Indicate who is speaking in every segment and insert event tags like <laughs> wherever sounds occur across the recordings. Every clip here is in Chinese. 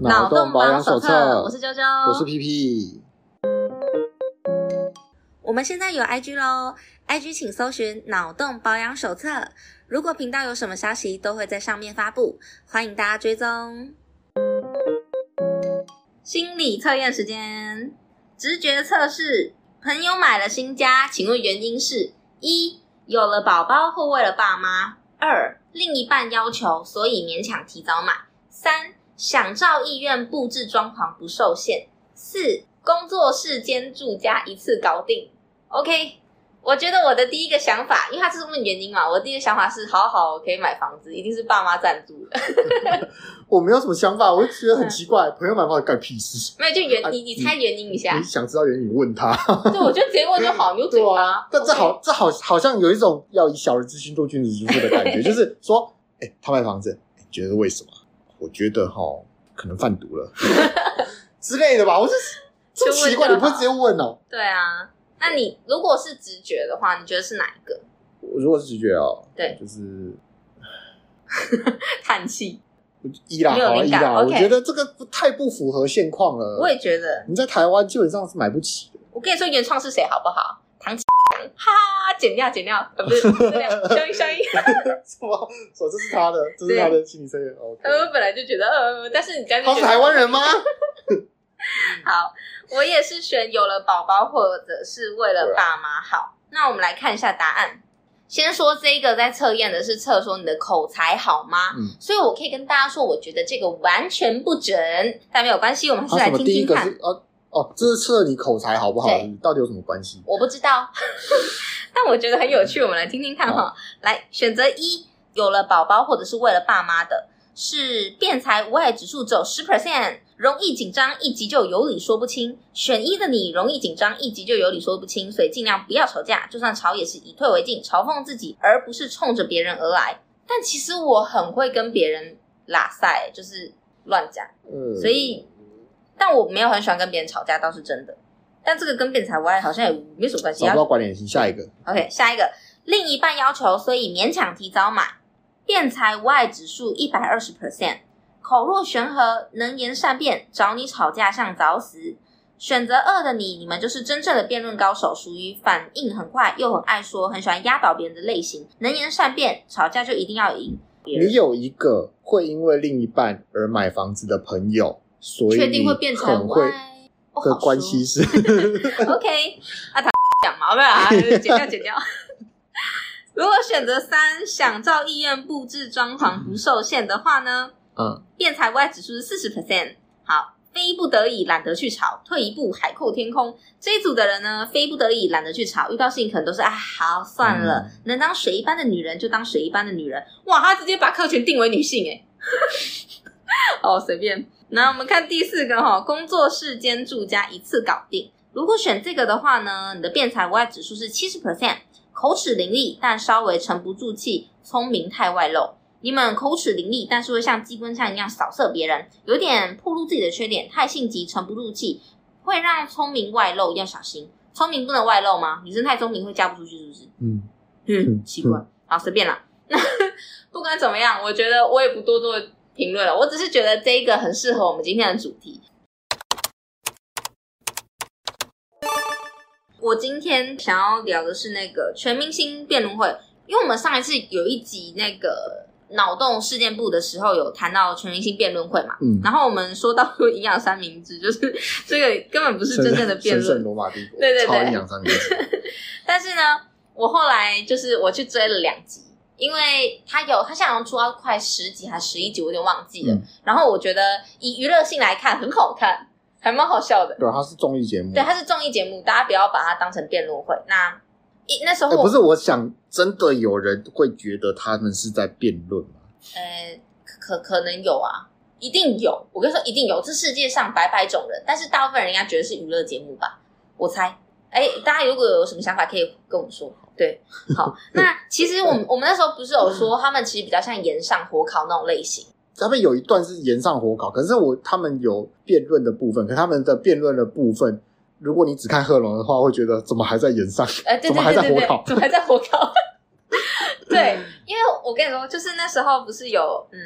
Speaker 1: 脑洞保养手册，
Speaker 2: 我是啾啾，
Speaker 1: 我是皮皮。
Speaker 2: 我们现在有 IG 喽，IG 请搜寻脑洞保养手册。如果频道有什么消息，都会在上面发布，欢迎大家追踪。心理测验时间，直觉测试。朋友买了新家，请问原因是：一、有了宝宝或为了爸妈；二、另一半要求，所以勉强提早买；三、想照意愿布置装潢不受限；四、工作室兼住家一次搞定。OK。我觉得我的第一个想法，因为他是问原因嘛，我的第一个想法是，好好可以买房子，一定是爸妈赞助的。<laughs>
Speaker 1: 我没有什么想法，我就觉得很奇怪，朋友买房子干屁事？
Speaker 2: 没有，就原你你猜原因一下。
Speaker 1: 你想知道原因，你问他。
Speaker 2: 对，我就直接问就好，<laughs> 你有嘴巴。
Speaker 1: 但这好，这好，好像有一种要以小人之心度君子之腹的感觉，<laughs> 就是说，哎，他买房子，你觉得为什么？我觉得哈，可能贩毒了之类的吧。我是 <laughs> 这么奇怪，你不会直接问哦？
Speaker 2: 对啊。那你如果是直觉的话，你觉得是哪一个？
Speaker 1: 我如果是直觉哦，
Speaker 2: 对，
Speaker 1: 就是 <laughs>
Speaker 2: 叹气。
Speaker 1: 一啦，好一啦，我觉得这个不太不符合现况了。
Speaker 2: 我也觉得，
Speaker 1: 你在台湾基本上是买不起的。
Speaker 2: 我跟你说，原创是谁好不好？唐綺阳，<laughs> 哈，剪掉，剪掉，<laughs> 不是，消音，消音，
Speaker 1: 什么？说这是他的，这是他的心理测验。OK，
Speaker 2: 他们本来就觉得，呃，但是你刚才
Speaker 1: 他是台湾人吗？<laughs>
Speaker 2: 好，我也是选有了宝宝或者是为了爸妈好。那我们来看一下答案。先说这个在测验的是测说你的口才好吗？嗯，所以我可以跟大家说，我觉得这个完全不准，但没有关系，我们还是来听听看。
Speaker 1: 啊、哦哦，这是测你口才好不好？到底有什么关系？
Speaker 2: 我不知道，但我觉得很有趣，我们来听听看哈。来，选择一，有了宝宝或者是为了爸妈的，是辩才无碍指数只有十 percent。容易紧张，一急就有理说不清。选一的你容易紧张，一急就有理说不清，所以尽量不要吵架。就算吵，也是以退为进，嘲讽自己，而不是冲着别人而来。但其实我很会跟别人拉赛，就是乱讲。嗯，所以，但我没有很喜欢跟别人吵架，倒是真的。但这个跟辩才无碍好像也没什么关系。
Speaker 1: 找不到关联性，下一个。
Speaker 2: OK，下一个，另一半要求，所以勉强提早买。辩才无碍指数一百二十 percent。口若悬河，能言善辩，找你吵架像找死。选择二的你，你们就是真正的辩论高手，属于反应很快又很爱说，很喜欢压倒别人的类型。能言善辩，吵架就一定要赢。
Speaker 1: 你有一个会因为另一半而买房子的朋友，所以确定会变成会的关系是 <laughs>
Speaker 2: OK。啊，他 <laughs> 讲嘛，没有啊，<laughs> 剪掉剪掉。如果选择三，想照意愿布置装潢不受限的话呢？嗯，辩才无碍指数是四十 percent。好，非不得已懒得去吵，退一步海阔天空。这一组的人呢，非不得已懒得去吵，遇到事情可能都是啊，好算了，嗯、能当水一般的女人就当水一般的女人。哇，他直接把客群定为女性诶哦，随便。那我们看第四个哈，工作室兼住家一次搞定。如果选这个的话呢，你的辩才无碍指数是七十 percent，口齿伶俐，但稍微沉不住气，聪明太外露。你们口齿伶俐，但是会像机关枪一样扫射别人，有点暴露自己的缺点，太性急，沉不住气，会让聪明外露，要小心。聪明不能外露吗？女生太聪明会嫁不出去，是不是？嗯嗯，奇怪。好，随便啦。那 <laughs> 不管怎么样，我觉得我也不多做评论了。我只是觉得这一个很适合我们今天的主题。我今天想要聊的是那个全明星辩论会，因为我们上一次有一集那个。脑洞事件部的时候有谈到全明星辩论会嘛？嗯，然后我们说到营养三明治，就是 <laughs> 这个根本不是真正的辩论。罗马帝国，对对对，营养三明治。<laughs> 但是呢，我后来就是我去追了两集，因为他有他现在好像出到快十集还是十一集，我有点忘记了。嗯、然后我觉得以娱乐性来看，很好看，还蛮好笑的。
Speaker 1: 对，它是综艺节目。
Speaker 2: 对，它是综艺节目，大家不要把它当成辩论会。那一。那时候、欸、
Speaker 1: 不是，我想真的有人会觉得他们是在辩论吗？
Speaker 2: 呃，可可能有啊，一定有。我跟你说，一定有。这世界上百百种人，但是大部分人应该觉得是娱乐节目吧？我猜。哎、欸，大家如果有什么想法，可以跟我们说。对，好。那其实我们 <laughs> 我们那时候不是有说，他们其实比较像炎上火烤那种类型。
Speaker 1: 他们有一段是炎上火烤，可是我他们有辩论的部分，可是他们的辩论的部分。如果你只看贺龙的话，会觉得怎么还在演上？
Speaker 2: 呃，对对对对对，怎么还在火烤？怎么还在火烤？<laughs> 对，<laughs> 因为我跟你说，就是那时候不是有嗯，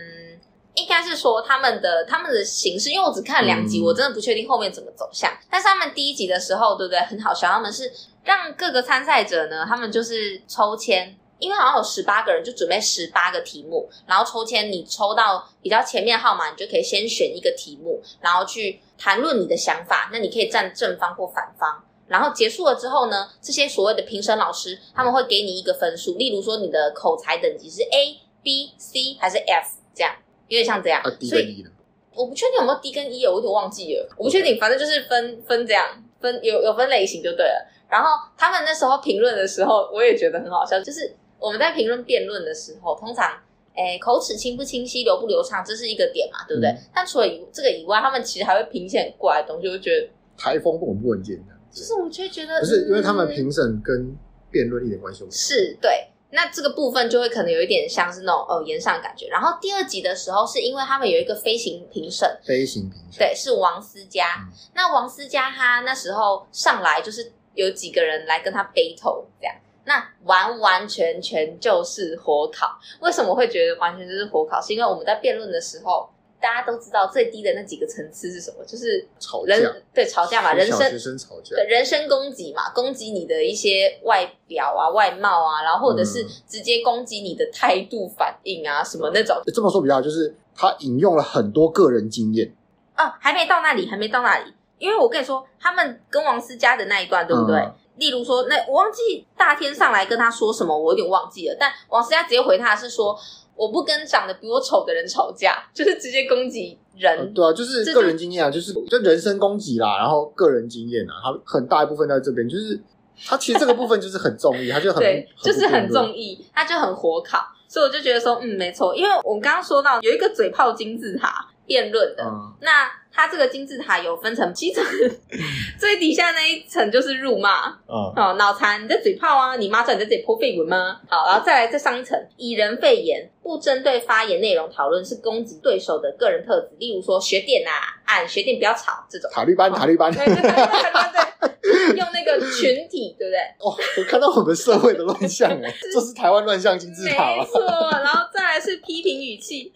Speaker 2: 应该是说他们的他们的形式，因为我只看了两集，嗯、我真的不确定后面怎么走向。但是他们第一集的时候，对不对？很好笑，他们是让各个参赛者呢，他们就是抽签，因为好像有十八个人，就准备十八个题目，然后抽签，你抽到比较前面号码，你就可以先选一个题目，然后去谈论你的想法。那你可以站正方或反方。然后结束了之后呢，这些所谓的评审老师他们会给你一个分数，例如说你的口才等级是 A、B、C 还是 F 这样。有点像这样，
Speaker 1: 啊、D 跟 E 呢？
Speaker 2: 我不确定有没有 D 跟一我有点忘记了。我不确定，反正就是分分这样，分有有分类型就对了。然后他们那时候评论的时候，我也觉得很好笑，就是我们在评论辩论的时候，通常诶口齿清不清晰、流不流畅，这是一个点嘛，对不对？嗯、但除了以这个以外，他们其实还会评一些很怪的东西，我就觉得
Speaker 1: 台风稳不稳健的。
Speaker 2: 就是我却觉得
Speaker 1: 不是，因为他们评审跟辩论一点关系都没有。
Speaker 2: 是对。那这个部分就会可能有一点像是那种呃，延上感觉。然后第二集的时候，是因为他们有一个飞行评审，
Speaker 1: 飞行评审
Speaker 2: 对，是王思佳。嗯、那王思佳他那时候上来就是有几个人来跟他 battle 这样，那完完全全就是火烤。为什么会觉得完全就是火烤？是因为我们在辩论的时候。大家都知道最低的那几个层次是什么？就是
Speaker 1: 吵架，
Speaker 2: 对，吵架嘛，人身
Speaker 1: 学生吵架，
Speaker 2: 对，人身攻击嘛，攻击你的一些外表啊、外貌啊，然后或者是直接攻击你的态度、反应啊，什么那种。
Speaker 1: 这么说比较好，就是他引用了很多个人经验。
Speaker 2: 哦，还没到那里，还没到那里，因为我跟你说，他们跟王思佳的那一段，对不对？嗯、例如说，那我忘记大天上来跟他说什么，我有点忘记了。但王思佳直接回他是说。我不跟长得比我丑的人吵架，<laughs> 就是直接攻击人。
Speaker 1: 嗯、对啊，就是个人经验啊，就是就人身攻击啦，然后个人经验啊，他很大一部分在这边，就是他其实这个部分就是很中意，<laughs> 他就很
Speaker 2: 对，就是很中意，他就很火烤，所以我就觉得说，嗯，没错，因为我们刚刚说到有一个嘴炮金字塔辩论的，嗯、那。它这个金字塔有分成七层，<laughs> 最底下那一层就是辱骂，哦，脑残，你在嘴炮啊？你妈知道你在这里泼废文吗？好，然后再来再上一层，以人废言，不针对发言内容讨论，是攻击对手的个人特质，例如说学电啊，按学电不要吵这种。塔利班，塔利班，对对对对对，用那个群体，对不对？<laughs>
Speaker 1: 哦，我看到我们社会的乱象哎，<laughs> 这是台湾乱象金字塔。
Speaker 2: 没错，然后再来是批评语气。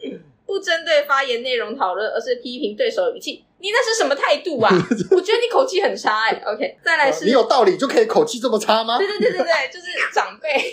Speaker 2: 不针对发言内容讨论，而是批评对手的语气。你那是什么态度啊？<laughs> 我觉得你口气很差哎、欸。OK，再来是，
Speaker 1: 你有道理就可以口气这么差吗？
Speaker 2: 对对对对对，<laughs> 就是长辈，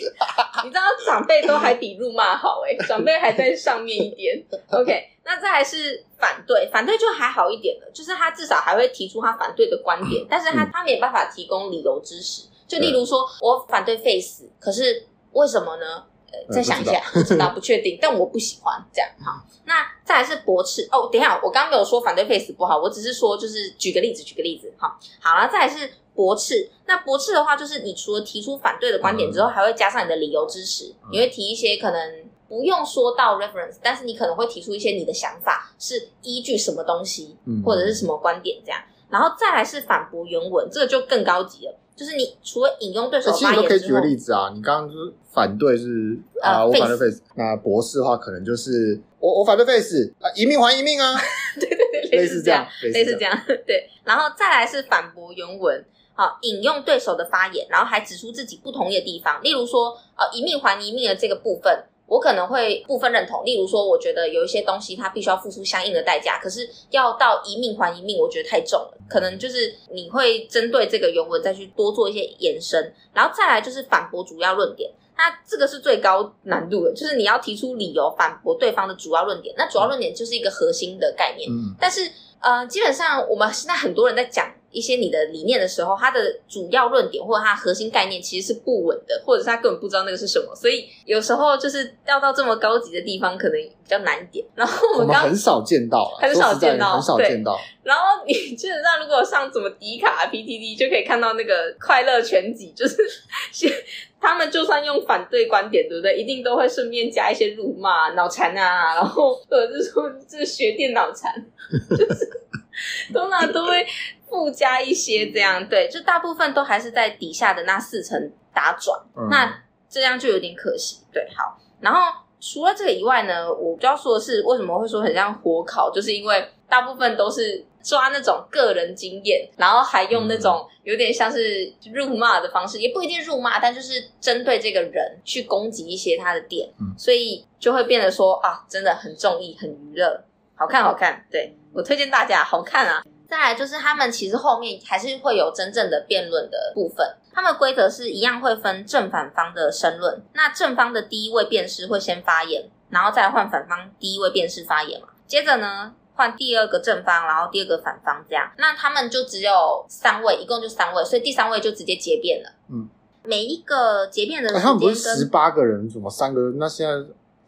Speaker 2: 你知道长辈都还比辱骂好哎、欸，长辈还在上面一点。OK，那再来是反对，反对就还好一点了，就是他至少还会提出他反对的观点，<laughs> 但是他他没办法提供理由支持。就例如说我反对废死，可是为什么呢？再想一下，不知道，不确定，但我不喜欢这样。好，那再来是驳斥哦。等一下，我刚刚没有说反对 face 不好，我只是说就是举个例子，举个例子。好，好了，再来是驳斥。那驳斥的话，就是你除了提出反对的观点之后，还会加上你的理由支持。你会提一些可能不用说到 reference，但是你可能会提出一些你的想法是依据什么东西，或者是什么观点这样。然后再来是反驳原文，这个就更高级了。就是你除了引用对手发言之后，其实你都可以举个例子
Speaker 1: 啊。你刚刚就是反对是啊，呃、我反对 face。那博士的话，可能就是我我反对 face 啊，一命还一命啊。<laughs>
Speaker 2: 对对对，类似这样，类似这样。对，然后再来是反驳原文，好，引用对手的发言，然后还指出自己不同意的地方。例如说，呃，一命还一命的这个部分。我可能会部分认同，例如说，我觉得有一些东西它必须要付出相应的代价，可是要到一命还一命，我觉得太重了。可能就是你会针对这个原文再去多做一些延伸，然后再来就是反驳主要论点。那这个是最高难度的，就是你要提出理由反驳对方的主要论点。那主要论点就是一个核心的概念，嗯，但是呃，基本上我们现在很多人在讲。一些你的理念的时候，它的主要论点或者它核心概念其实是不稳的，或者是他根本不知道那个是什么，所以有时候就是要到这么高级的地方，可能比较难点。然后我们刚刚
Speaker 1: 很少见到，
Speaker 2: 很少见到，
Speaker 1: 很少见到。
Speaker 2: 然后你基本上如果上什么迪卡、PTT，就可以看到那个快乐全集，就是他们就算用反对观点，对不对？一定都会顺便加一些辱骂、脑残啊，然后或者是说这个学电脑残，就是 <laughs> 通常都会。附加一些这样，对，就大部分都还是在底下的那四层打转，嗯、那这样就有点可惜。对，好，然后除了这个以外呢，我比较说的是为什么会说很像火烤，就是因为大部分都是抓那种个人经验，然后还用那种有点像是辱骂的方式，也不一定辱骂，但就是针对这个人去攻击一些他的点，嗯、所以就会变得说啊，真的很中意，很娱乐，好看好看，对，我推荐大家好看啊。再来就是他们其实后面还是会有真正的辩论的部分，他们规则是一样会分正反方的申论，那正方的第一位辩士会先发言，然后再换反方第一位辩士发言嘛，接着呢。换第二个正方，然后第二个反方，这样，那他们就只有三位，一共就三位，所以第三位就直接结辩了。嗯，每一个结辩的时间、欸、他们不是
Speaker 1: 十八个人，怎么三个人？那现在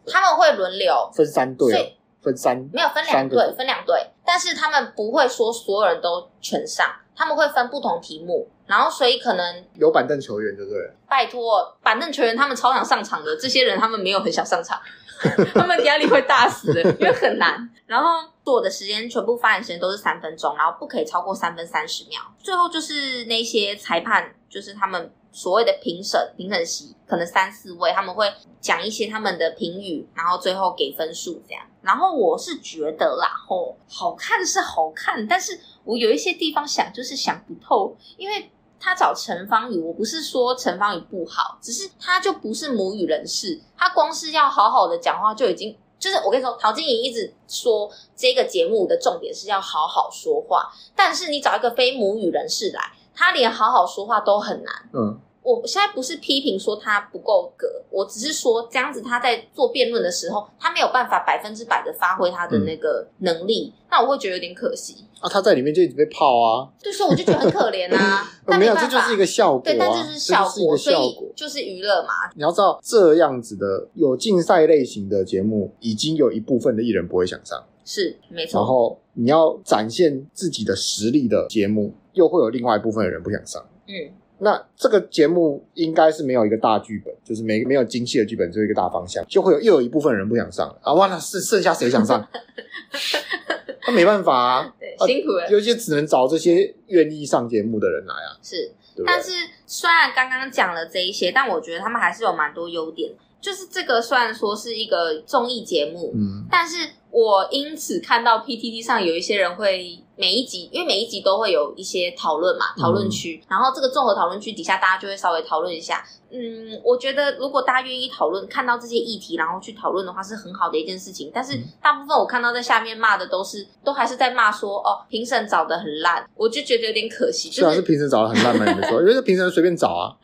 Speaker 2: 他们会轮流
Speaker 1: 分三队，分三
Speaker 2: 没有分两队，分两队，但是他们不会说所有人都全上，他们会分不同题目，然后所以可能
Speaker 1: 有板凳球员，对不对？
Speaker 2: 拜托，板凳球员他们超想上场的，这些人他们没有很想上场。<laughs> 他们压力会大死的，<laughs> 因为很难。然后做的时间全部发言时间都是三分钟，然后不可以超过三分三十秒。最后就是那些裁判，就是他们所谓的评审，评审席可能三四位，他们会讲一些他们的评语，然后最后给分数这样。然后我是觉得啦，吼，好看是好看，但是我有一些地方想就是想不透，因为。他找陈芳语，我不是说陈芳语不好，只是他就不是母语人士，他光是要好好的讲话就已经，就是我跟你说，陶晶莹一直说这个节目的重点是要好好说话，但是你找一个非母语人士来，他连好好说话都很难。嗯。我现在不是批评说他不够格，我只是说这样子他在做辩论的时候，他没有办法百分之百的发挥他的那个能力，嗯、那我会觉得有点可惜
Speaker 1: 啊。他在里面就一直被泡啊，
Speaker 2: 对，所以我就觉得很可怜啊。<laughs>
Speaker 1: 但没有，这就是一个效果、啊，
Speaker 2: 对，但这是效果，所以就是娱乐嘛。
Speaker 1: 你要知道，这样子的有竞赛类型的节目，已经有一部分的艺人不会想上，
Speaker 2: 是没错。
Speaker 1: 然后你要展现自己的实力的节目，又会有另外一部分的人不想上，嗯。那这个节目应该是没有一个大剧本，就是没没有精细的剧本，只有一个大方向，就会有又有一部分人不想上了啊！完了，剩剩下谁想上？<laughs> 他没办法啊，
Speaker 2: 对，辛苦了，
Speaker 1: 尤其只能找这些愿意上节目的人来啊。
Speaker 2: 是，对对，但是虽然刚刚讲了这一些，但我觉得他们还是有蛮多优点。就是这个虽然说是一个综艺节目，嗯，但是我因此看到 PTT 上有一些人会。每一集，因为每一集都会有一些讨论嘛，讨论区，然后这个综合讨论区底下，大家就会稍微讨论一下。嗯，我觉得如果大家愿意讨论，看到这些议题，然后去讨论的话，是很好的一件事情。但是大部分我看到在下面骂的都是，都还是在骂说，哦，评审找的很烂，我就觉得有点可惜。就是、
Speaker 1: 虽然是评审找的很烂嘛，你们说，因为这评审随便找啊，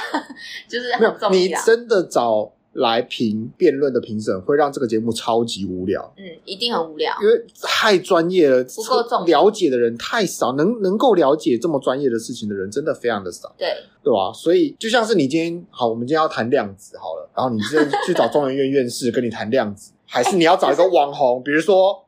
Speaker 1: <laughs>
Speaker 2: 就是
Speaker 1: 没有，你真的找。来评辩论的评审会让这个节目超级无聊，
Speaker 2: 嗯，一定很无聊，
Speaker 1: 因为太专业了，
Speaker 2: 不够重，
Speaker 1: 了解的人太少，能能够了解这么专业的事情的人真的非常的少，
Speaker 2: 对，
Speaker 1: 对吧？所以就像是你今天好，我们今天要谈量子好了，然后你今天去找中研院院士跟你谈量子，还是你要找一个网红，比如说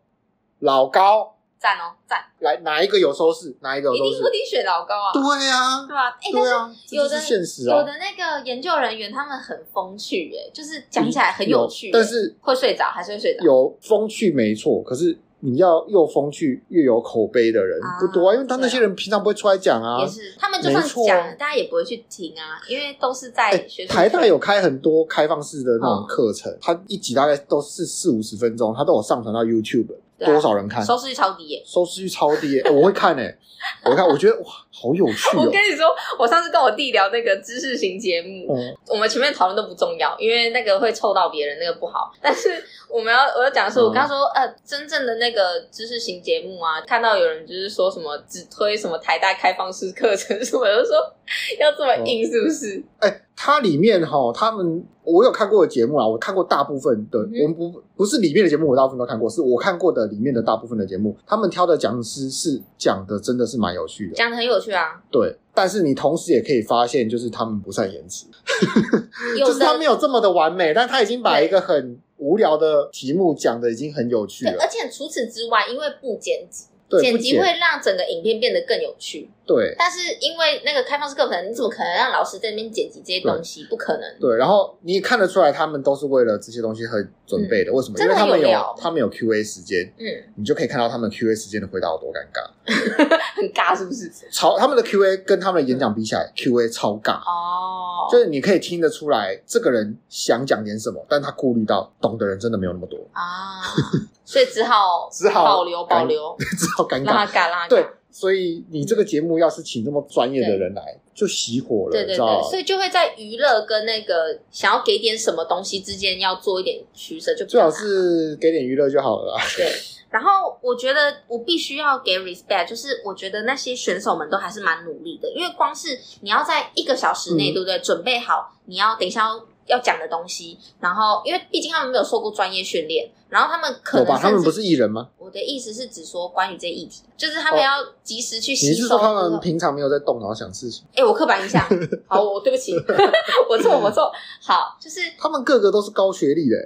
Speaker 1: 老高。
Speaker 2: 赞哦，赞！
Speaker 1: 来哪一个有收视？哪一个有收视？
Speaker 2: 一定不一定选老高啊？
Speaker 1: 对啊，
Speaker 2: 对啊，哎、但是有的
Speaker 1: 现实啊，
Speaker 2: 有的那个研究人员他们很风趣，哎，就是讲起来很有趣，
Speaker 1: 但是
Speaker 2: 会睡着还是会睡着？
Speaker 1: 有风趣没错，可是你要又风趣又有口碑的人不多啊，因为他那些人平常不会出来讲啊，
Speaker 2: 也是他们就算讲，大家也不会去听啊，因为都是在学、欸、
Speaker 1: 台大有开很多开放式的那种课程，他、嗯、一集大概都是四五十分钟，他都有上传到 YouTube。啊、多少人看？
Speaker 2: 收视率超低耶！
Speaker 1: 收视率超低耶！欸、我会看诶、欸、<laughs> 我会看，我觉得哇，好有趣、喔！
Speaker 2: 我跟你说，我上次跟我弟聊那个知识型节目，嗯，我们前面讨论都不重要，因为那个会臭到别人，那个不好。但是我们要，我要讲的是，我跟他说，呃，真正的那个知识型节目啊，看到有人就是说什么只推什么台大开放式课程，什么就说要这么硬，是不是？
Speaker 1: 哎、它里面哈，他们我有看过的节目啊，我看过大部分的，嗯、我们不不是里面的节目，我大部分都看过，是我看过的里面的大部分的节目，他们挑的讲师是讲的真的是蛮有趣的，
Speaker 2: 讲的很有趣啊。
Speaker 1: 对，但是你同时也可以发现，就是他们不善言辞，<laughs> 就是他没有这么的完美，但他已经把一个很无聊的题目讲的已经很有趣了，
Speaker 2: 而且除此之外，因为不剪辑。剪辑会让整个影片变得更有趣。
Speaker 1: 对，
Speaker 2: 但是因为那个开放式课程，你怎么可能让老师在那边剪辑这些东西？不可能。
Speaker 1: 对，然后你也看得出来，他们都是为了这些东西很准备的。为什么？因为他们有他们有 Q&A 时间。嗯，你就可以看到他们 Q&A 时间的回答有多尴尬。<laughs>
Speaker 2: 很尬是不是？
Speaker 1: 超他们的 Q&A 跟他们的演讲比起来，Q&A 超尬。
Speaker 2: 哦。哦，
Speaker 1: 就是你可以听得出来，这个人想讲点什么，但他顾虑到懂的人真的没有那么多
Speaker 2: 啊，所以只好 <laughs>
Speaker 1: 只好
Speaker 2: 保留保留，<laughs>
Speaker 1: 只好尴尬，
Speaker 2: 让他尬，让他尬。
Speaker 1: 对，所以你这个节目要是请这么专业的人来，就熄火了，
Speaker 2: 对对对，所以就会在娱乐跟那个想要给点什么东西之间要做一点取舍，就
Speaker 1: 最好是给点娱乐就好了。
Speaker 2: 对。然后我觉得我必须要给 respect，就是我觉得那些选手们都还是蛮努力的，因为光是你要在一个小时内，嗯、对不对？准备好你要等一下要要讲的东西，然后因为毕竟他们没有受过专业训练，然后他们可能
Speaker 1: 他们不是艺人吗？
Speaker 2: 我的意思是指说关于这议题，就是他们要及时去吸收。
Speaker 1: 你是说他们平常没有在动脑想事情？
Speaker 2: 哎，我刻板印象，<laughs> 好，我对不起，<laughs> 我错我错，好，就是
Speaker 1: 他们个个都是高学历的。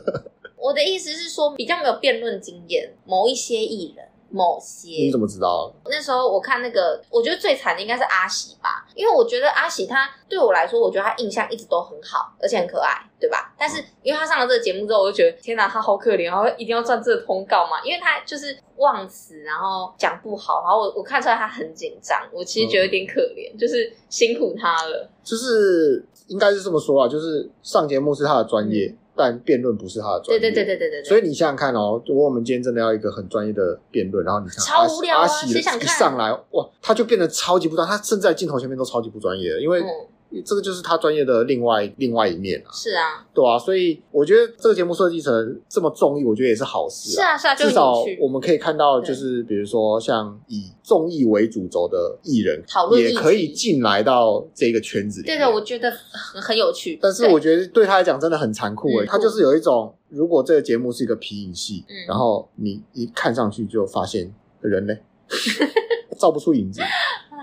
Speaker 1: <laughs>
Speaker 2: 我的意思是说，比较没有辩论经验，某一些艺人，某些
Speaker 1: 你怎么知道？
Speaker 2: 那时候我看那个，我觉得最惨的应该是阿喜吧，因为我觉得阿喜他对我来说，我觉得他印象一直都很好，而且很可爱，对吧？但是因为他上了这个节目之后，我就觉得天哪，他好可怜，然后一定要赚这个通告嘛，因为他就是忘词，然后讲不好，然后我我看出来他很紧张，我其实觉得有点可怜，嗯、就是辛苦他了。
Speaker 1: 就是应该是这么说啊，就是上节目是他的专业。嗯但辩论不是他的专业，
Speaker 2: 对对对对对对。
Speaker 1: 所以你想想看哦，如果我们今天真的要一个很专业的辩论，然后你看
Speaker 2: 超无聊啊，
Speaker 1: 阿喜一上来哇，他就变得超级不专业，他甚至在镜头前面都超级不专业的，因为。嗯这个就是他专业的另外另外一面啊，
Speaker 2: 是啊，
Speaker 1: 对啊，所以我觉得这个节目设计成这么综艺，我觉得也是好事。
Speaker 2: 是啊，是啊，
Speaker 1: 至少我们可以看到，就是比如说像以综艺为主轴的艺人，
Speaker 2: 讨论
Speaker 1: 也可以进来到这个圈子里。
Speaker 2: 对的，我觉得很很有趣。
Speaker 1: 但是我觉得对他来讲真的很残酷诶，他就是有一种，如果这个节目是一个皮影戏，然后你一看上去就发现人呢，<laughs> 照不出影子。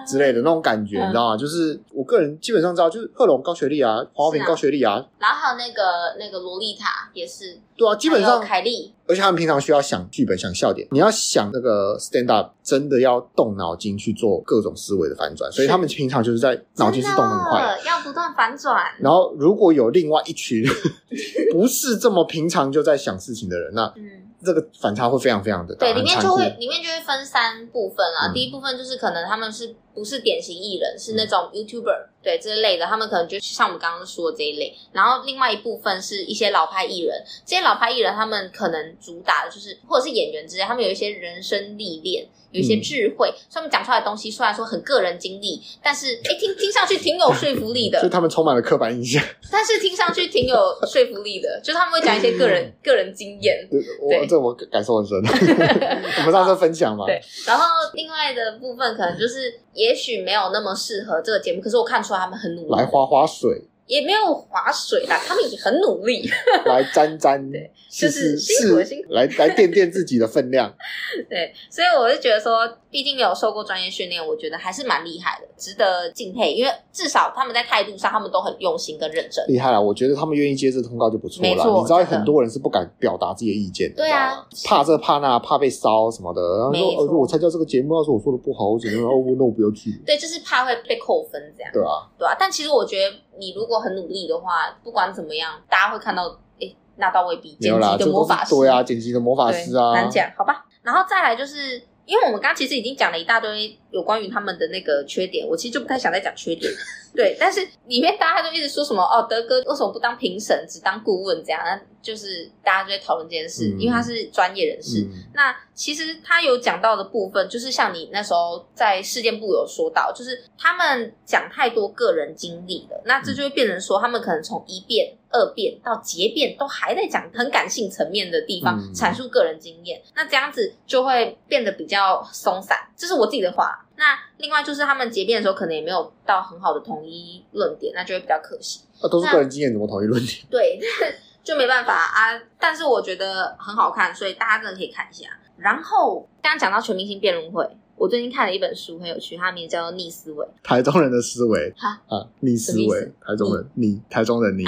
Speaker 1: 之类的那种感觉，嗯、你知道吗？就是我个人基本上知道，就是贺龙高学历啊，黄豪平高学历啊，啊，
Speaker 2: 然后还有那个那个萝莉塔也是，
Speaker 1: 对啊，基本上
Speaker 2: 凯莉，
Speaker 1: 而且他们平常需要想剧本、想笑点，你要想那个 stand up，真的要动脑筋去做各种思维的反转，所以他们平常就是在脑筋是动很快，
Speaker 2: 要不断反转。
Speaker 1: 然后如果有另外一群 <laughs> 不是这么平常就在想事情的人，那嗯。这个反差会非常非常的大，
Speaker 2: 对，里面就会里面就会分三部分啦。嗯、第一部分就是可能他们是不是典型艺人，是那种 YouTuber，嗯、对这一类的，他们可能就像我们刚刚说的这一类。然后另外一部分是一些老派艺人，这些老派艺人他们可能主打的就是或者是演员之类，他们有一些人生历练。有一些智慧，嗯、所以他们讲出来的东西虽然说很个人经历，但是诶听听上去挺有说服力的。
Speaker 1: 所以他们充满了刻板印象，<laughs>
Speaker 2: 但是听上去挺有说服力的，就是他们会讲一些个人 <laughs> 个人经验。
Speaker 1: 对，我这我感受很深。<laughs> 我们上次分享嘛。
Speaker 2: 对，然后另外的部分可能就是，也许没有那么适合这个节目，可是我看出来他们很努力，
Speaker 1: 来花花水。
Speaker 2: 也没有划水啦，他们已经很努力 <laughs>
Speaker 1: 来沾沾，
Speaker 2: 对，就是辛苦辛苦，
Speaker 1: 来来垫垫自己的分量。<laughs>
Speaker 2: 对，所以我就觉得说，毕竟没有受过专业训练，我觉得还是蛮厉害的，值得敬佩。因为至少他们在态度上，他们都很用心跟认真。
Speaker 1: 厉害了，我觉得他们愿意接这通告就不错了。你知道很多人是不敢表达自己的意见的，
Speaker 2: 对啊，
Speaker 1: 怕这怕那，怕被烧什么的。然后说，呃，我参加这个节目，要是我说的不好，我只能哦，那我不要去。
Speaker 2: 对，就是怕会被扣分这样。
Speaker 1: 对啊，
Speaker 2: 对啊。但其实我觉得。你如果很努力的话，不管怎么样，大家会看到，诶，那倒未必。剪辑的魔法师，
Speaker 1: 对啊，剪辑的魔法师啊，
Speaker 2: 难讲，好吧。然后再来就是，因为我们刚刚其实已经讲了一大堆有关于他们的那个缺点，我其实就不太想再讲缺点。<laughs> 对，但是里面大家都一直说什么哦，德哥为什么不当评审，只当顾问这样？那就是大家就在讨论这件事，嗯、因为他是专业人士。嗯、那其实他有讲到的部分，就是像你那时候在事件部有说到，就是他们讲太多个人经历了，那这就会变成说，他们可能从一辩、二辩到结辩，都还在讲很感性层面的地方，阐述个人经验。那这样子就会变得比较松散，这是我自己的话。那另外就是他们结辩的时候，可能也没有到很好的统一论点，那就会比较可惜。
Speaker 1: 那、啊、都是个人经验，怎么统一论点？
Speaker 2: 对，<laughs> 就没办法啊。但是我觉得很好看，所以大家真的可以看一下。然后刚刚讲到全明星辩论会。我最近看了一本书，很有趣，它名字叫做《逆思维》。
Speaker 1: 台中人的思维哈啊，逆思维，台中人你，台中人逆。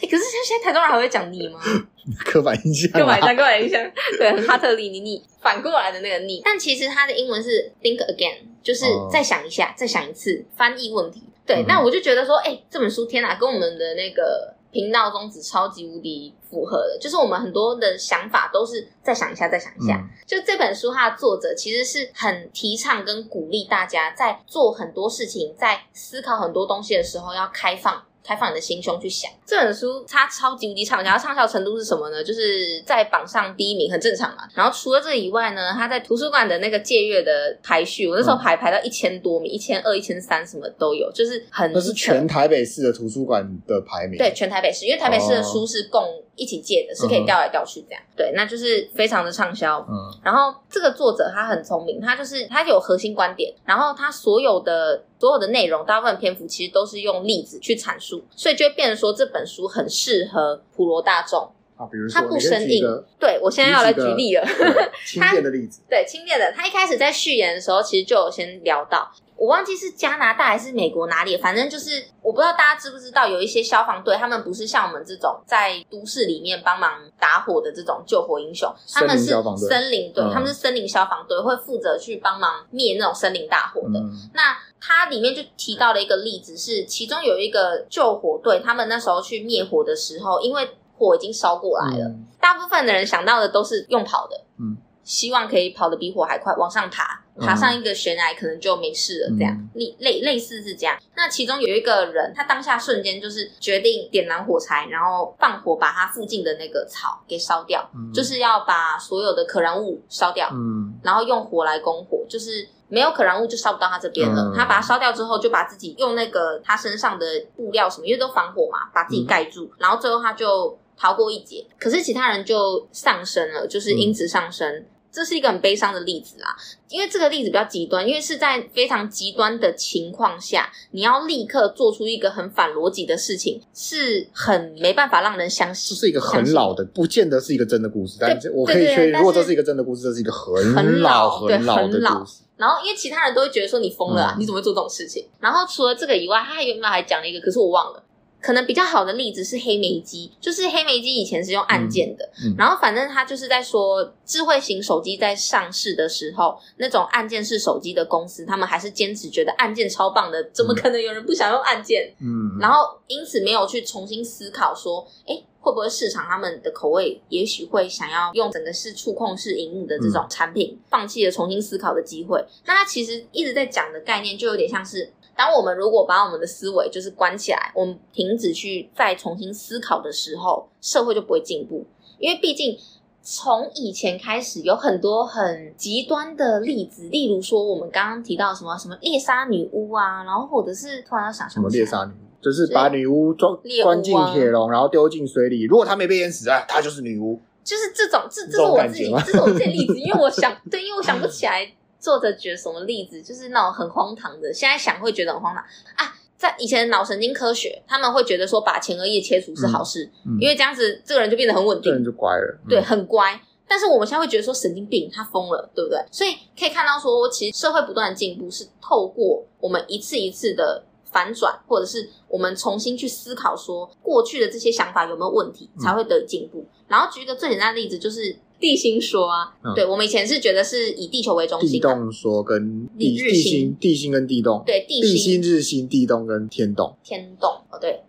Speaker 2: 可是现在台中人还会讲逆吗？<laughs>
Speaker 1: 刻板印象，
Speaker 2: 刻板印象，刻板印象。对，哈特利尼逆，反过来的那个逆。但其实它的英文是 think again，就是再想一下，哦、再想一次，翻译问题。对，嗯、那我就觉得说，哎、欸，这本书天哪，跟我们的那个频道宗旨超级无敌符合的，就是我们很多的想法都是再想一下，再想一下。嗯、就这本书，它的作者其实是很提倡跟鼓励大家在做很多事情，在思考很多东西的时候要开放。开放你的心胸去想这本书，它超级无敌畅销，它畅销程度是什么呢？就是在榜上第一名，很正常嘛。然后除了这以外呢，它在图书馆的那个借阅的排序，我那时候排排到一千多名，一千二、一千三什么都有，就是很。
Speaker 1: 那是全台北市的图书馆的排名。
Speaker 2: 对，全台北市，因为台北市的书是共一起借的，哦、是可以调来调去这样。嗯、对，那就是非常的畅销。嗯。然后这个作者他很聪明，他就是他有核心观点，然后他所有的。所有的内容，大部分篇幅其实都是用例子去阐述，所以就会变成说这本书很适合普罗大众。
Speaker 1: 啊，比如说，
Speaker 2: 它不生硬。对，我现在要来举例了。<laughs>
Speaker 1: 轻便的例子。
Speaker 2: 对，轻便的。他一开始在序言的时候，其实就有先聊到。我忘记是加拿大还是美国哪里，反正就是我不知道大家知不知道，有一些消防队，他们不是像我们这种在都市里面帮忙打火的这种救火英雄，他们是森林队，他们是森林消防队，会负责去帮忙灭那种森林大火的。那它里面就提到了一个例子，是其中有一个救火队，他们那时候去灭火的时候，因为火已经烧过来了，大部分的人想到的都是用跑的，嗯，希望可以跑得比火还快，往上爬。爬上一个悬崖，可能就没事了。这样类类类似是这样。那其中有一个人，他当下瞬间就是决定点燃火柴，然后放火把他附近的那个草给烧掉，嗯、就是要把所有的可燃物烧掉。嗯，然后用火来攻火，就是没有可燃物就烧不到他这边了。嗯、他把它烧掉之后，就把自己用那个他身上的布料什么，因为都防火嘛，把自己盖住。嗯、然后最后他就逃过一劫。可是其他人就上升了，就是因此上升。嗯这是一个很悲伤的例子啦，因为这个例子比较极端，因为是在非常极端的情况下，你要立刻做出一个很反逻辑的事情，是很没办法让人相信。
Speaker 1: 这是一个很老的，不见得是一个真的故事，但是我可以确认，如果这是一个真的故事，这是一个很老很老的故事。
Speaker 2: 然后，因为其他人都会觉得说你疯了啊，嗯、你怎么会做这种事情？然后除了这个以外，他还有没有还讲了一个？可是我忘了。可能比较好的例子是黑莓机，就是黑莓机以前是用按键的，嗯嗯、然后反正它就是在说，智慧型手机在上市的时候，那种按键式手机的公司，他们还是坚持觉得按键超棒的，怎么可能有人不想用按键？嗯，然后因此没有去重新思考说，诶，会不会市场他们的口味也许会想要用整个是触控式萤幕的这种产品，嗯、放弃了重新思考的机会。那它其实一直在讲的概念，就有点像是。当我们如果把我们的思维就是关起来，我们停止去再重新思考的时候，社会就不会进步。因为毕竟从以前开始有很多很极端的例子，例如说我们刚刚提到什么什么猎杀女巫啊，然后或者是突然要想什么
Speaker 1: 猎杀女巫，就是把女巫装关进铁笼，然后丢进水里，如果她没被淹死啊，她就是女巫。就是这种，这这是我自己，这，种是我自己例子，因为我想，对，因为我想不起来。作者举什么例子？就是那种很荒唐的，现在想会觉得很荒唐啊！在以前的脑神经科学，他们会觉得说把前额叶切除是好事，嗯嗯、因为这样子这个人就变得很稳定，这人就乖了，
Speaker 2: 对，很乖。但是我们现在会觉得说神经病，他疯了，对不对？所以可以看到说，其实社会不断的进步是透过我们一次一次的反转，或者是我们重新去思考说过去的这些想法有没有问题，才会得以进步。嗯、然后举一个最简单的例子就是。地心说啊，嗯、对，我们以前是觉得是以地球为中心，
Speaker 1: 地动说跟地地心，地心跟地动，
Speaker 2: 对，地
Speaker 1: 心。日心地动跟天动，
Speaker 2: 天动哦，对，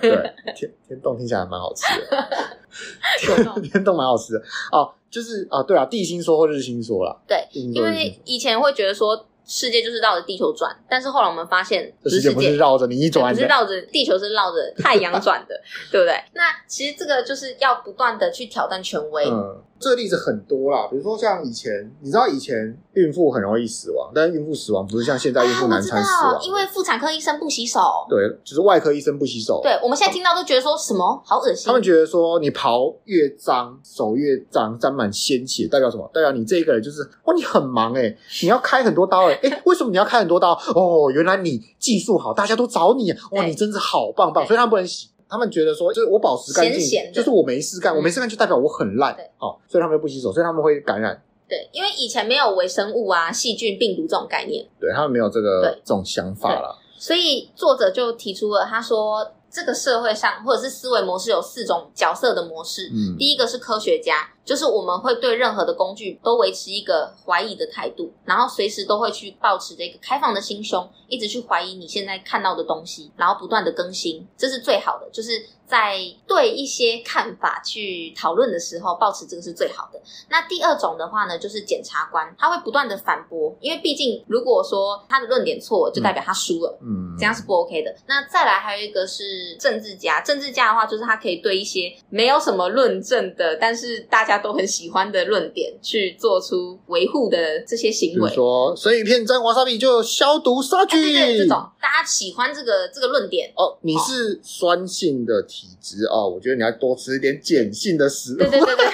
Speaker 1: 对，天天动听起来还蛮好吃的，<laughs> 天动 <laughs> 蛮好吃的。哦，就是啊，对啊，地心说或日心说啦，
Speaker 2: 对，因为以前会觉得说。世界就是绕着地球转，但是后来我们发现，
Speaker 1: 这世界不是绕着你一转，
Speaker 2: 不是绕着地球，是绕着太阳转的，<laughs> 对不对？那其实这个就是要不断的去挑战权威。
Speaker 1: 嗯，这个例子很多啦，比如说像以前，你知道以前孕妇很容易死亡，但是孕妇死亡不是像现在孕妇难产死亡，
Speaker 2: 啊，因为妇产科医生不洗手。
Speaker 1: 对，就是外科医生不洗手。
Speaker 2: 对，我们现在听到都觉得说什么好恶心。
Speaker 1: 他们觉得说你刨越脏，手越脏，沾满鲜血，代表什么？代表你这个人就是哇，你很忙哎，欸，你要开很多刀哎，欸。<laughs> 哎，为什么你要开很多刀？哦，原来你技术好，大家都找你。哇，你真是好棒棒！所以他们不能洗，他们觉得说，就是我保持干净，就是我没事干，我没事干就代表我很烂。好，所以他们不洗手，所以他们会感染。
Speaker 2: 对，因为以前没有微生物啊、细菌、病毒这种概念，
Speaker 1: 对他们没有这个这种想法了。
Speaker 2: 所以作者就提出了，他说这个社会上或者是思维模式有四种角色的模式。嗯，第一个是科学家。就是我们会对任何的工具都维持一个怀疑的态度，然后随时都会去保持这个开放的心胸，一直去怀疑你现在看到的东西，然后不断的更新，这是最好的，就是。在对一些看法去讨论的时候，保持这个是最好的。那第二种的话呢，就是检察官，他会不断的反驳，因为毕竟如果说他的论点错，就代表他输了，嗯，这样是不 OK 的。那再来还有一个是政治家，政治家的话就是他可以对一些没有什么论证的，但是大家都很喜欢的论点去做出维护的这些行为，比如
Speaker 1: 说所以片沾华沙比就消毒杀菌，
Speaker 2: 对对，这种大家喜欢这个这个论点
Speaker 1: 哦。你是酸性的。体质啊，我觉得你要多吃一点碱性的食物。
Speaker 2: 对对对对，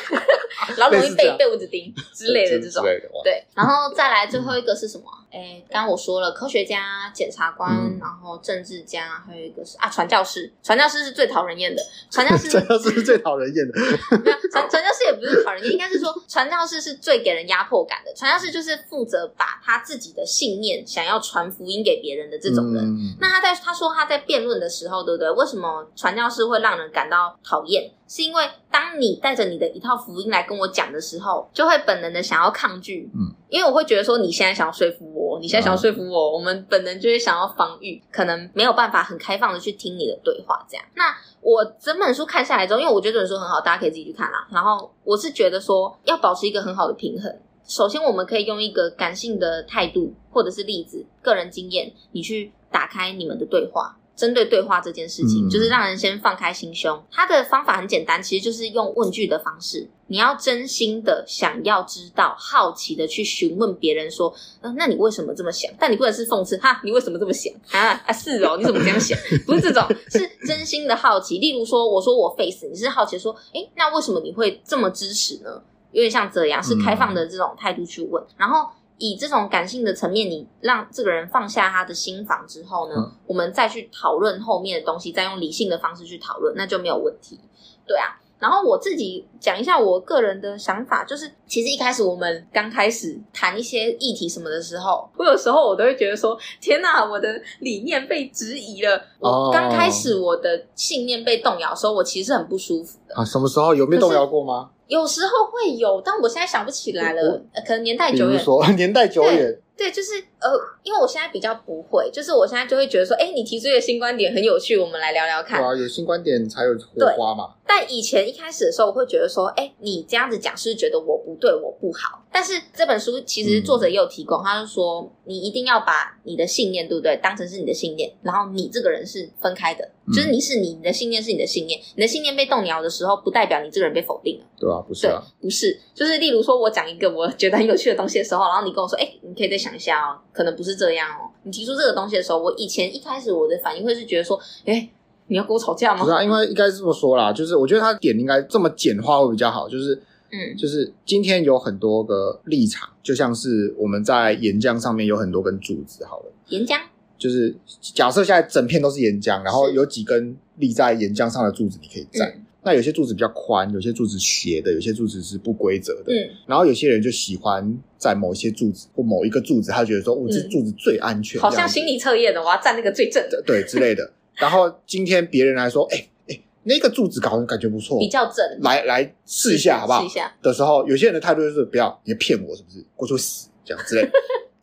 Speaker 2: 然后容易被被蚊子叮之类的这种。对，然后再来最后一个是什么？哎，刚刚我说了，科学家、检察官，嗯、然后政治家，还有一个是啊，传教士。传教士是最讨人厌的。传教士，<laughs>
Speaker 1: 传教士是最讨人厌的。<laughs>
Speaker 2: 没有，传传教士也不是讨人厌，应该是说传教士是最给人压迫感的。传教士就是负责把他自己的信念想要传福音给别人的这种人。嗯、那他在他说他在辩论的时候，对不对？为什么传教士会让人感到讨厌？是因为当你带着你的一套福音来跟我讲的时候，就会本能的想要抗拒。嗯，因为我会觉得说你现在想要说服我。你现在想要说服我，我们本能就会想要防御，可能没有办法很开放的去听你的对话。这样，那我整本书看下来之后，因为我觉得这本书很好，大家可以自己去看啦。然后我是觉得说，要保持一个很好的平衡。首先，我们可以用一个感性的态度，或者是例子、个人经验，你去打开你们的对话。针对对话这件事情，就是让人先放开心胸。他的方法很简单，其实就是用问句的方式。你要真心的想要知道，好奇的去询问别人说：“嗯，那你为什么这么想？”但你不能是讽刺，哈，你为什么这么想啊？啊，是哦，<laughs> 你怎么这样想？<laughs> 不是这种，是真心的好奇。例如说，我说我 face，你是好奇说：“诶，那为什么你会这么支持呢？”有点像这样，是开放的这种态度去问，然后。以这种感性的层面，你让这个人放下他的心防之后呢，嗯、我们再去讨论后面的东西，再用理性的方式去讨论，那就没有问题。对啊，然后我自己讲一下我个人的想法，就是其实一开始我们刚开始谈一些议题什么的时候，我有时候我都会觉得说，天哪，我的理念被质疑了。我刚开始我的信念被动摇的时候，我其实很不舒服的。
Speaker 1: 啊，什么时候有没有动摇过吗？
Speaker 2: 有时候会有，但我现在想不起来了，我可能年代久
Speaker 1: 远。说 <laughs> 年代久远。
Speaker 2: 对，就是呃，因为我现在比较不会，就是我现在就会觉得说，哎，你提出一个新观点很有趣，我们来聊聊看。
Speaker 1: 对啊，有新观点才有火花嘛。
Speaker 2: 但以前一开始的时候，我会觉得说，哎，你这样子讲是是觉得我不对，我不好？但是这本书其实作者也有提供，嗯、他就说，你一定要把你的信念，对不对，当成是你的信念，然后你这个人是分开的，嗯、就是你是你，你的信念是你的信念，你的信念被动摇的时候，不代表你这个人被否定了。
Speaker 1: 对啊，不是啊，
Speaker 2: 不是，就是例如说我讲一个我觉得很有趣的东西的时候，然后你跟我说，哎，你可以再想一下哦。可能不是这样哦。你提出这个东西的时候，我以前一开始我的反应会是觉得说，哎，你要跟我吵架吗？
Speaker 1: 不是啊，因为应该是这么说啦，就是我觉得他点应该这么简化会比较好。就是，嗯，就是今天有很多个立场，就像是我们在岩浆上面有很多根柱子，好了，
Speaker 2: 岩浆
Speaker 1: 就是假设现在整片都是岩浆，然后有几根立在岩浆上的柱子，你可以站。嗯那有些柱子比较宽，有些柱子斜的，有些柱子是不规则的。嗯，然后有些人就喜欢在某些柱子或某一个柱子，他觉得说，哦，这柱子最安全，
Speaker 2: 好像心理测验的，我要站那个最正的，
Speaker 1: 对之类的。然后今天别人来说，哎哎，那个柱子搞得感觉不错，
Speaker 2: 比较正，来
Speaker 1: 来试一下好不好？
Speaker 2: 试一下
Speaker 1: 的时候，有些人的态度就是不要，你骗我是不是？过去死这样之类。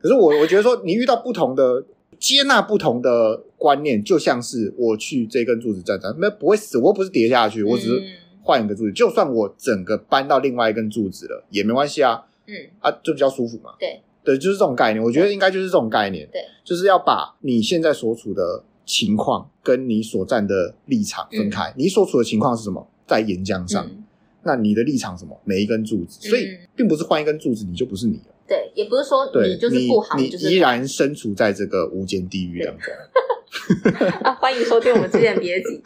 Speaker 1: 可是我我觉得说，你遇到不同的。接纳不同的观念，就像是我去这根柱子站站，那不会死，我又不是跌下去，我只是换一个柱子。嗯、就算我整个搬到另外一根柱子了，也没关系啊。嗯啊，就比较舒服嘛。
Speaker 2: 对
Speaker 1: 对，就是这种概念。我觉得应该就是这种概念。
Speaker 2: 对，
Speaker 1: 就是要把你现在所处的情况跟你所站的立场分开。嗯、你所处的情况是什么？在岩浆上。嗯、那你的立场什么？每一根柱子。所以，并不是换一根柱子，你就不是你了。
Speaker 2: 对，也不是说你就是不好，
Speaker 1: 你
Speaker 2: 就是
Speaker 1: 依然身处在这个无间地狱当中。<laughs>
Speaker 2: 啊，欢迎收听我们之前的别集。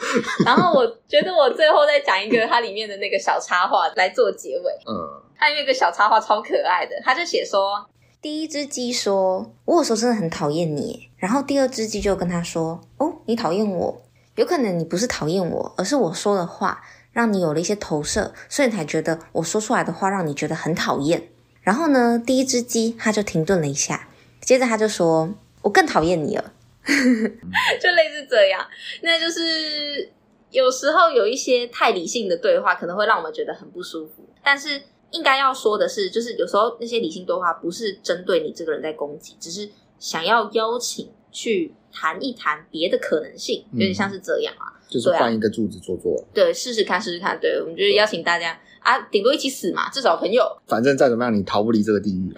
Speaker 2: 然后我觉得我最后再讲一个它里面的那个小插画来做结尾。嗯，它有一个小插画超可爱的，他就写说：第一只鸡说，我有时候真的很讨厌你。然后第二只鸡就跟他说：哦，你讨厌我？有可能你不是讨厌我，而是我说的话让你有了一些投射，所以你才觉得我说出来的话让你觉得很讨厌。然后呢，第一只鸡它就停顿了一下，接着它就说：“我更讨厌你了。<laughs> ”就类似这样。那就是有时候有一些太理性的对话，可能会让我们觉得很不舒服。但是应该要说的是，就是有时候那些理性对话不是针对你这个人在攻击，只是想要邀请去谈一谈别的可能性，有点像是这样啊。
Speaker 1: 就是换一个柱子坐坐，
Speaker 2: 对，试试看，试试看。对，我们就是邀请大家啊，顶多一起死嘛，至少朋友。<laughs>
Speaker 1: 反正再怎么样，你逃不离这个地狱。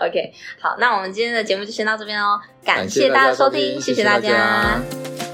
Speaker 2: OK，好，那我们今天的节目就先到这边哦，感谢大家收听，谢谢大家。谢谢大家。